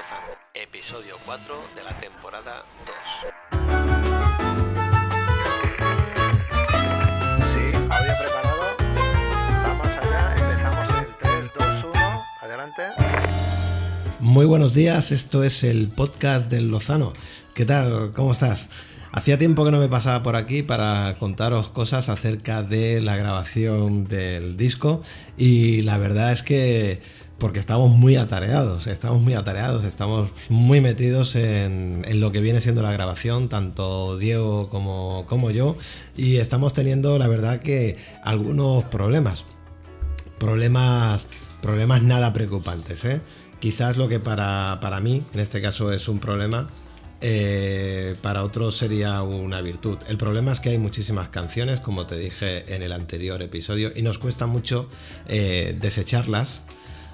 Lozano, episodio 4 de la temporada 2. Sí, audio preparado. Vamos allá, empezamos en 3, 2, 1. Adelante. Muy buenos días, esto es el podcast del Lozano. ¿Qué tal? ¿Cómo estás? Hacía tiempo que no me pasaba por aquí para contaros cosas acerca de la grabación del disco y la verdad es que porque estamos muy atareados, estamos muy atareados, estamos muy metidos en, lo que viene siendo la grabación, tanto Diego como, como yo, y estamos teniendo la verdad que algunos problemas, problemas, problemas nada preocupantes, ¿eh? Quizás lo que para, para mí, en este caso, es un problema, eh, para otros sería una virtud. El problema es que hay muchísimas canciones, como te dije en el anterior episodio, y nos cuesta mucho eh, desecharlas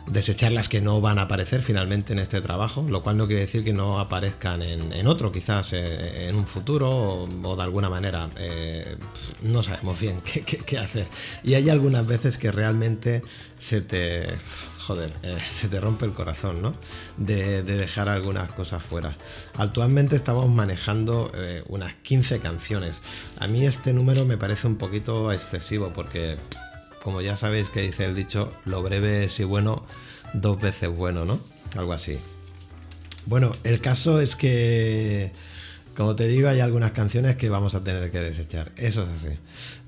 desechar las que no van a aparecer finalmente en este trabajo, lo cual no quiere decir que no aparezcan en, otro, quizás eh, en un futuro o, de alguna manera. Eh, no sabemos bien qué, hacer. Y hay algunas veces que realmente se te... Joder, eh, se te rompe el corazón, ¿no? De, dejar algunas cosas fuera. Actualmente estamos manejando unas 15 canciones. A mí este número me parece un poquito excesivo porque como ya sabéis que dice el dicho, lo breve es y bueno, dos veces bueno, ¿no? Algo así. Bueno, el caso es que, como te digo, hay algunas canciones que vamos a tener que desechar. Eso es así.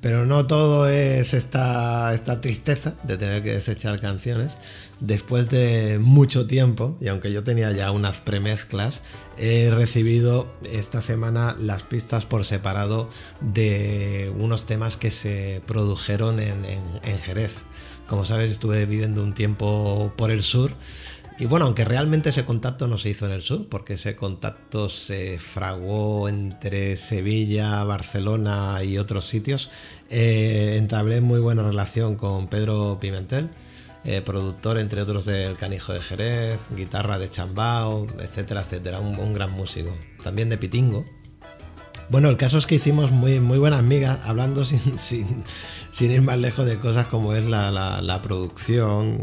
Pero no todo es esta, esta tristeza de tener que desechar canciones. Después de mucho tiempo, y aunque yo tenía ya unas premezclas, he recibido esta semana las pistas por separado de unos temas que se produjeron en, en Jerez. Como sabes, estuve viviendo un tiempo por el sur y bueno, aunque realmente ese contacto no se hizo en el sur, porque ese contacto se fraguó entre Sevilla, Barcelona y otros sitios, eh, entablé muy buena relación con Pedro Pimentel, eh, productor entre otros del Canijo de Jerez, guitarra de Chambao, etcétera, etcétera, un, gran músico. También de Pitingo. Bueno, el caso es que hicimos muy, muy buenas migas, hablando sin, sin sin ir más lejos de cosas como es la, producción,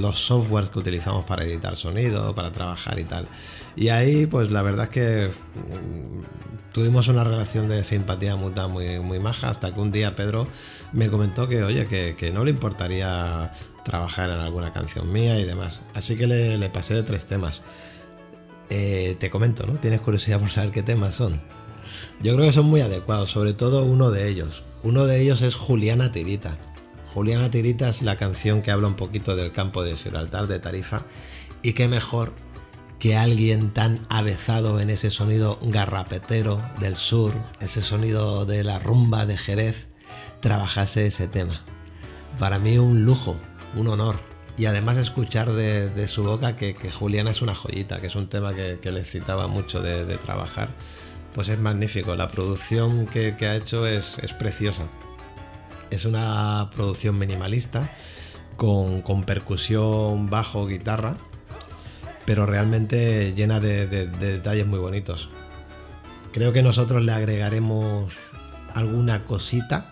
los softwares que utilizamos para editar sonido, para trabajar y tal. Y ahí, pues la verdad es que mm, tuvimos una relación de simpatía mutua muy, muy maja, hasta que un día Pedro me comentó que, oye, que, no le importaría trabajar en alguna canción mía y demás. Así que le, pasé de tres temas. Eh, te comento, ¿no? ¿Tienes curiosidad por saber qué temas son? Yo creo que son muy adecuados, sobre todo uno de ellos. Uno de ellos es Juliana Tirita. Juliana Tirita es la canción que habla un poquito del campo de Gibraltar, de Tarifa, y qué mejor que alguien tan avezado en ese sonido garrapetero del sur, ese sonido de la rumba de Jerez, trabajase ese tema. Para mí un lujo, un honor. Y además escuchar de, su boca que, Juliana es una joyita, que es un tema que, le excitaba mucho de trabajar pues es magnífico. La producción que, ha hecho es, preciosa. Es una producción minimalista con, percusión, bajo, guitarra, pero realmente llena de, detalles muy bonitos. Creo que nosotros le agregaremos alguna cosita,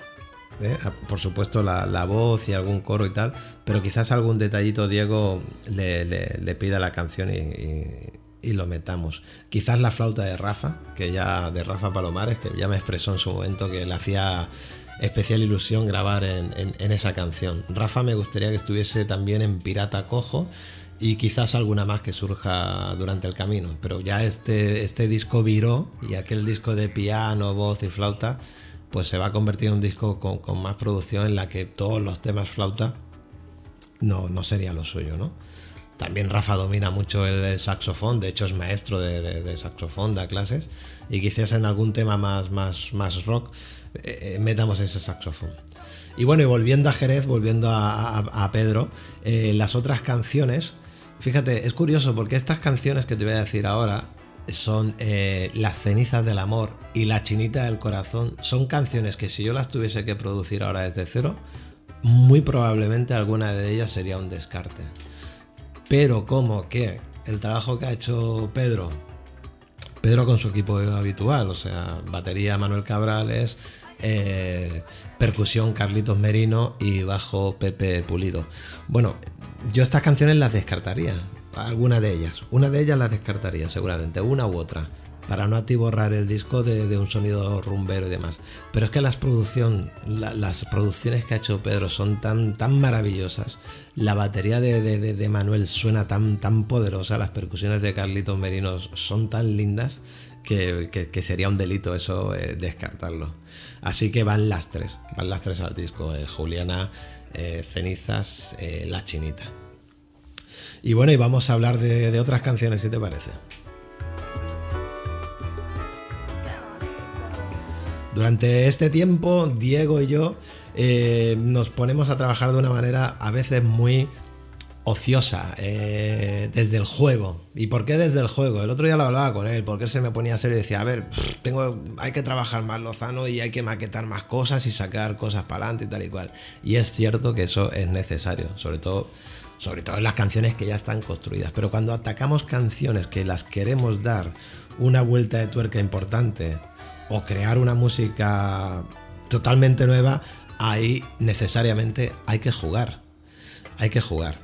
¿eh? por supuesto la, voz y algún coro y tal, pero quizás algún detallito Diego le, pida la canción y lo metamos. Quizás la flauta de Rafa, que ya de Rafa Palomares, que ya me expresó en su momento que le hacía especial ilusión grabar en, esa canción. Rafa me gustaría que estuviese también en Pirata Cojo y quizás alguna más que surja durante el camino. Pero ya este, este disco viró y aquel disco de piano, voz y flauta, pues se va a convertir en un disco con, más producción en la que todos los temas flauta no, no sería lo suyo, ¿no? También Rafa domina mucho el saxofón, de hecho es maestro de, saxofón, da clases, y quizás en algún tema más, más, más rock eh, eh, metamos ese saxofón. Y bueno, y volviendo a Jerez, volviendo a, Pedro, eh, las otras canciones, fíjate, es curioso porque estas canciones que te voy a decir ahora son Las cenizas del amor y La chinita del corazón, son canciones que si yo las tuviese que producir ahora desde cero, muy probablemente alguna de ellas sería un descarte. Pero como que el trabajo que ha hecho Pedro, Pedro con su equipo habitual, o sea, batería Manuel Cabrales, eh, percusión Carlitos Merino y bajo Pepe Pulido. Bueno, yo estas canciones las descartaría. alguna de ellas. Una de ellas la descartaría seguramente, una u otra para no atiborrar el disco de, un sonido rumbero y demás. Pero es que las, producción, las producciones que ha hecho Pedro son tan, tan maravillosas. La batería de, Manuel suena tan, tan poderosa, las percusiones de Carlitos Merinos son tan lindas que, sería un delito eso eh, descartarlo. Así que van las tres, van las tres al disco, eh, Juliana, eh, Cenizas, La Chinita. Y bueno, y vamos a hablar de otras canciones, si te parece. Durante este tiempo, Diego y yo eh, nos ponemos a trabajar de una manera a veces muy ociosa, eh, desde el juego. ¿Y por qué desde el juego? El otro día lo hablaba con él, porque él se me ponía a serio y decía, a ver, tengo, hay que trabajar más Lozano y hay que maquetar más cosas y sacar cosas para adelante y tal y cual. Y es cierto que eso es necesario, sobre todo, sobre todo en las canciones que ya están construidas. Pero cuando atacamos canciones que las queremos dar una vuelta de tuerca importante, o crear una música totalmente nueva, ahí necesariamente hay que jugar. Hay que jugar.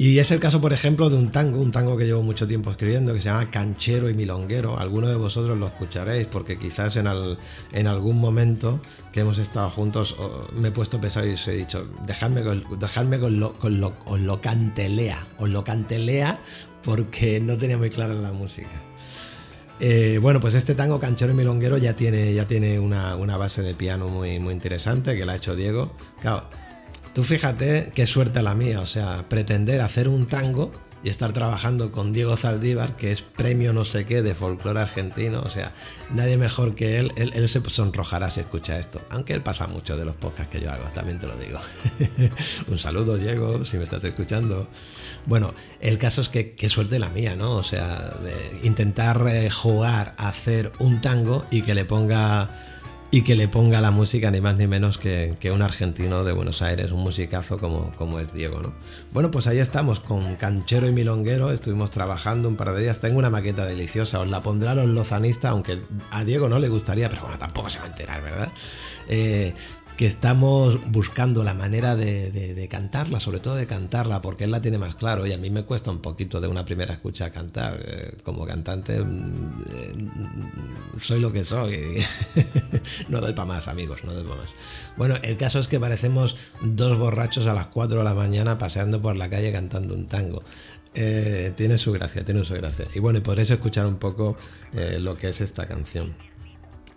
Y es el caso, por ejemplo, de un tango, un tango que llevo mucho tiempo escribiendo, que se llama Canchero y Milonguero. Algunos de vosotros lo escucharéis, porque quizás en, en algún momento que hemos estado juntos me he puesto pesado y os he dicho, dejadme con, dejadme con lo, con lo, lo cantelea, os lo cantelea, porque no tenía muy clara la música. Eh, bueno, pues este tango canchero y milonguero ya tiene, ya tiene una, base de piano muy, muy interesante que la ha hecho Diego. Claro, tú fíjate qué suerte la mía, o sea, pretender hacer un tango y estar trabajando con Diego Zaldívar, que es premio no sé qué de folclore argentino, o sea, nadie mejor que él, él, se sonrojará si escucha esto, aunque él pasa mucho de los podcasts que yo hago, también te lo digo. un saludo Diego, si me estás escuchando. Bueno, el caso es que qué suerte la mía, ¿no? O sea, intentar eh, jugar hacer un tango y que le ponga y que le ponga la música ni más ni menos que, un argentino de Buenos Aires, un musicazo como, como es Diego, ¿no? Bueno, pues ahí estamos con Canchero y Milonguero, estuvimos trabajando un par de días, tengo una maqueta deliciosa, os la pondré a los lozanistas, aunque a Diego no le gustaría, pero bueno, tampoco se va a enterar, ¿verdad? Eh, que estamos buscando la manera de, cantarla, sobre todo de cantarla, porque él la tiene más claro y a mí me cuesta un poquito de una primera escucha cantar. Eh, como cantante mm, eh, soy lo que soy. no doy para más, amigos, no doy para más. Bueno, el caso es que parecemos dos borrachos a las 4 de la mañana paseando por la calle cantando un tango. Eh, tiene su gracia, tiene su gracia. Y bueno, y podréis escuchar un poco lo que es esta canción.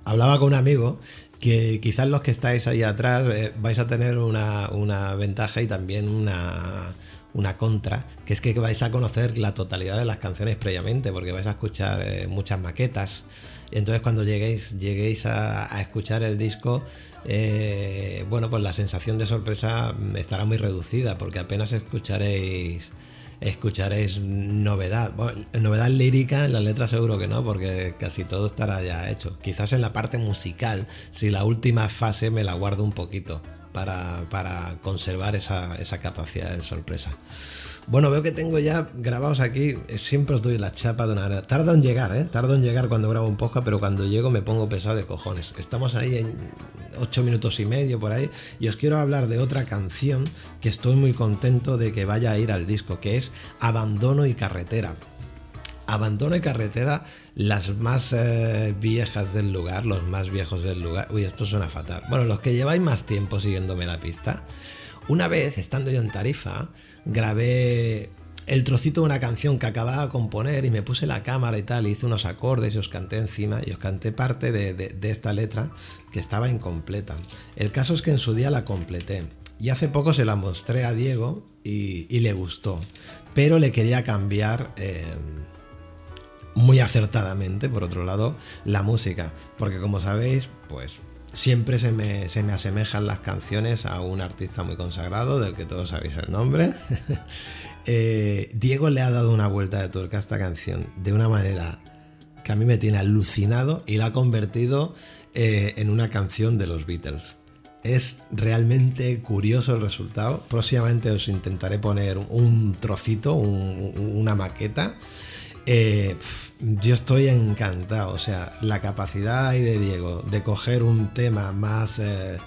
Hablaba con un amigo que quizás los que estáis ahí atrás eh, vais a tener una, ventaja y también una, una, contra, que es que vais a conocer la totalidad de las canciones previamente, porque vais a escuchar eh, muchas maquetas. Entonces cuando lleguéis, lleguéis a, escuchar el disco, eh, bueno, pues la sensación de sorpresa estará muy reducida, porque apenas escucharéis escucharéis novedad. novedad lírica en la letra seguro que no, porque casi todo estará ya hecho. Quizás en la parte musical, si la última fase me la guardo un poquito para, para conservar esa, esa capacidad de sorpresa. Bueno, veo que tengo ya grabados aquí, eh, siempre os doy la chapa de una manera. Tardo en llegar, ¿eh? Tardo en llegar cuando grabo un podcast, pero cuando llego me pongo pesado de cojones. Estamos ahí en 8 minutos y medio por ahí y os quiero hablar de otra canción que estoy muy contento de que vaya a ir al disco, que es Abandono y Carretera. Abandono y Carretera, las más eh, viejas del lugar, los más viejos del lugar. Uy, esto suena fatal. Bueno, los que lleváis más tiempo siguiéndome la pista. Una vez, estando yo en Tarifa, grabé el trocito de una canción que acababa de componer y me puse la cámara y tal, hice unos acordes y os canté encima y os canté parte de, esta letra que estaba incompleta. El caso es que en su día la completé y hace poco se la mostré a Diego y, le gustó, pero le quería cambiar... Eh, muy acertadamente, por otro lado, la música, porque como sabéis, pues siempre se me, asemejan las canciones a un artista muy consagrado, del que todos sabéis el nombre. Eh, Diego le ha dado una vuelta de tuerca a esta canción de una manera que a mí me tiene alucinado y la ha convertido eh, en una canción de los Beatles. Es realmente curioso el resultado. Próximamente os intentaré poner un trocito, una maqueta eh, yo estoy encantado, o sea, la capacidad ahí de Diego de coger un tema más, eh,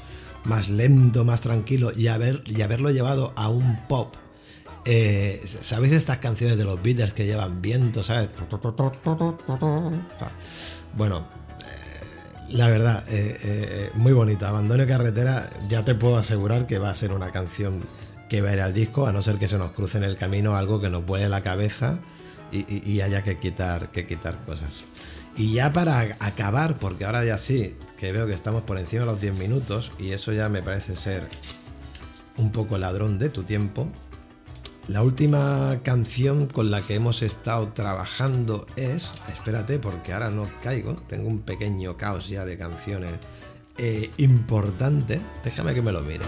más lento, más tranquilo y, haber, y haberlo llevado a un pop Eh, ¿Sabéis estas canciones de los Beatles que llevan viento, sabes? Bueno, la verdad, muy bonita. Abandono carretera, ya te puedo asegurar que va a ser una canción que va a ir al disco, a no ser que se nos cruce en el camino algo que nos vuele la cabeza y, haya que quitar, que quitar cosas. Y ya para acabar, porque ahora ya sí, que veo que estamos por encima de los 10 minutos, y eso ya me parece ser un poco ladrón de tu tiempo. La última canción con la que hemos estado trabajando es. Espérate, porque ahora no caigo. Tengo un pequeño caos ya de canciones eh, importante. Déjame que me lo mire.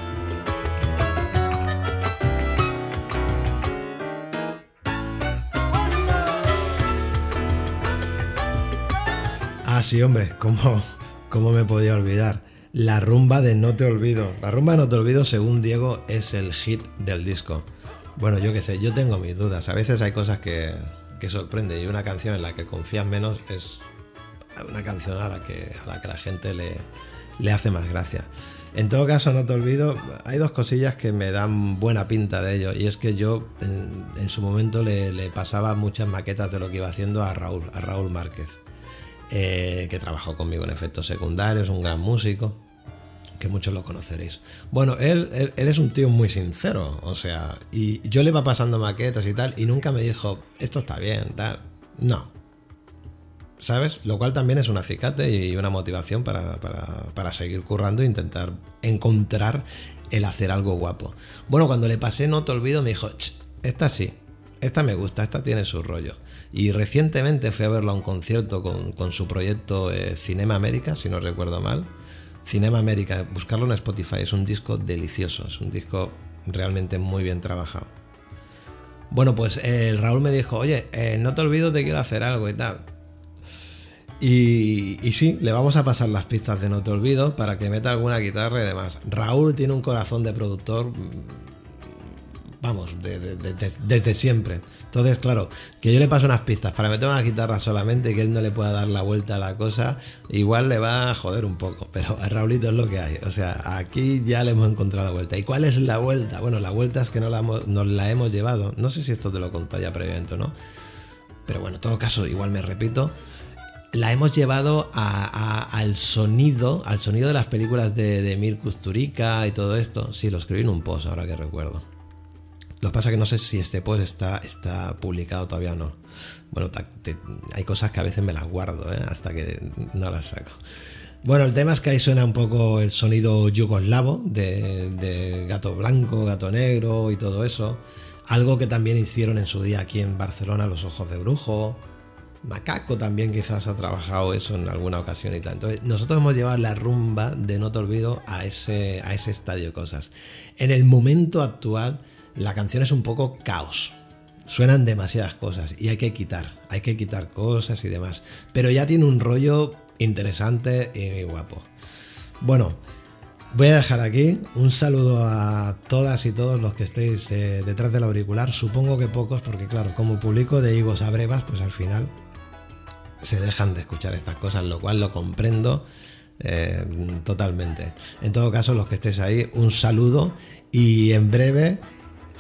Ah, sí, hombre, ¿cómo, cómo me podía olvidar? La rumba de No Te Olvido. La rumba de No Te Olvido, según Diego, es el hit del disco. Bueno, yo qué sé, yo tengo mis dudas. A veces hay cosas que, que sorprenden y una canción en la que confías menos es una canción a la que a la, que la gente le, le hace más gracia. En todo caso, no te olvido, hay dos cosillas que me dan buena pinta de ello. Y es que yo en, en su momento le, le pasaba muchas maquetas de lo que iba haciendo a Raúl, a Raúl Márquez eh, que trabajó conmigo en efectos secundarios, un gran músico, que muchos lo conoceréis. Bueno, él, es un tío muy sincero, o sea, y yo le iba pasando maquetas y tal, y nunca me dijo, esto está bien, tal. No. ¿Sabes? Lo cual también es un acicate y una motivación para, para, seguir currando e intentar encontrar el hacer algo guapo. Bueno, cuando le pasé No Te Olvido, me dijo, "Ch, esta sí, esta me gusta, esta tiene su rollo. Y recientemente fui a verlo a un concierto con, con su proyecto eh, Cinema América, si no recuerdo mal. Cinema América, buscarlo en Spotify, es un disco delicioso, es un disco realmente muy bien trabajado. Bueno, pues eh, Raúl me dijo, oye, eh, no te olvides, te quiero hacer algo y tal. Y, y, sí, le vamos a pasar las pistas de No Te Olvido para que meta alguna guitarra y demás. Raúl tiene un corazón de productor vamos, de, de, de, desde siempre. Entonces, claro, que yo le paso unas pistas para meter una guitarra solamente que él no le pueda dar la vuelta a la cosa, igual le va a joder un poco, pero a Raulito es lo que hay. O sea, aquí ya le hemos encontrado la vuelta. ¿Y cuál es la vuelta? Bueno, la vuelta es que no la hemos, nos la hemos llevado. No sé si esto te lo conté ya previamente o no. Pero bueno, en todo caso, igual me repito. La hemos llevado al sonido, al sonido de las películas de, de Mir Kusturica y todo esto. Sí, lo escribí en un post, ahora que recuerdo. Lo que pasa es que no sé si este post está, está publicado todavía o no. Bueno, hay cosas que a veces me las guardo ¿eh? hasta que no las saco. Bueno, el tema es que ahí suena un poco el sonido yugoslavo de, de Gato Blanco, Gato Negro y todo eso. Algo que también hicieron en su día aquí en Barcelona, Los Ojos de Brujo. Macaco también quizás ha trabajado eso en alguna ocasión y tal. Entonces, nosotros hemos llevado la rumba de No Te Olvido a ese, a ese estadio de cosas. En el momento actual, la canción es un poco caos. Suenan demasiadas cosas y hay que quitar, hay que quitar cosas y demás. Pero ya tiene un rollo interesante y guapo. Bueno, voy a dejar aquí un saludo a todas y todos los que estéis eh, detrás del auricular. Supongo que pocos, porque claro, como publico de higos a brevas, pues al final se dejan de escuchar estas cosas, lo cual lo comprendo eh, totalmente. En todo caso, los que estéis ahí, un saludo y en breve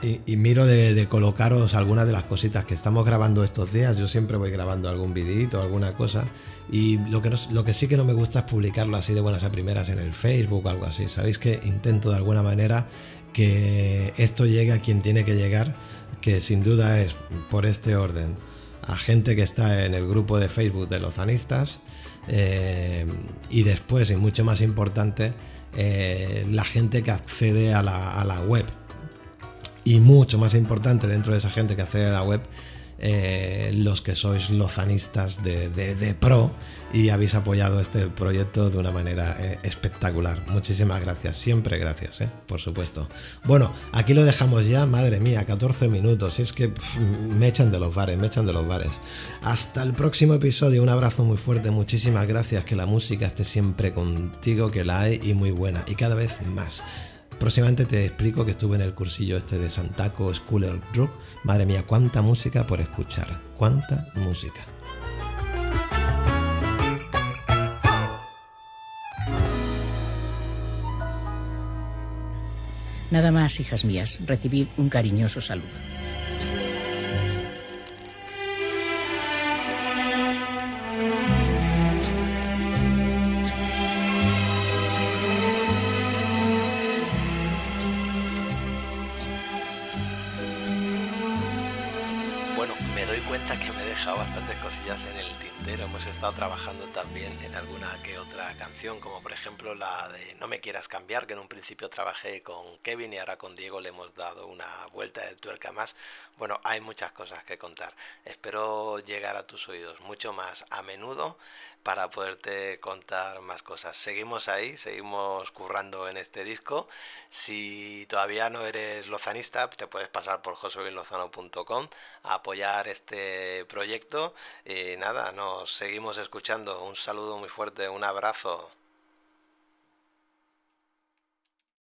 y, miro de, colocaros algunas de las cositas que estamos grabando estos días. Yo siempre voy grabando algún videito, alguna cosa. Y lo que, lo que sí que no me gusta es publicarlo así de buenas a primeras en el Facebook o algo así. Sabéis que intento de alguna manera que esto llegue a quien tiene que llegar, que sin duda es por este orden. A gente que está en el grupo de Facebook de los zanistas. Eh, y después, y mucho más importante, eh, la gente que accede a la, a la web y mucho más importante dentro de esa gente que a la web, eh, los que sois lozanistas de, de, de, pro y habéis apoyado este proyecto de una manera eh, espectacular. Muchísimas gracias, siempre gracias, eh, por supuesto. Bueno, aquí lo dejamos ya, madre mía, 14 minutos. Es que me echan de los bares, me echan de los bares. Hasta el próximo episodio, un abrazo muy fuerte, muchísimas gracias, que la música esté siempre contigo, que la hay y muy buena, y cada vez más. Próximamente te explico que estuve en el cursillo este de Santaco School of Rock. Madre mía, cuánta música por escuchar. Cuánta música. Nada más, hijas mías, recibid un cariñoso saludo. Bastantes cosillas en el tintero. Hemos estado trabajando también en alguna que otra canción, como por ejemplo la de No me quieras cambiar, que en un principio trabajé con Kevin y ahora con Diego le hemos dado una vuelta de tuerca más. Bueno, hay muchas cosas que contar. Espero llegar a tus oídos mucho más a menudo para poderte contar más cosas. Seguimos ahí, seguimos currando en este disco. Si todavía no eres lozanista, te puedes pasar por joseluislozano.com a apoyar este Y nada, nos seguimos escuchando. Un saludo muy fuerte, un abrazo.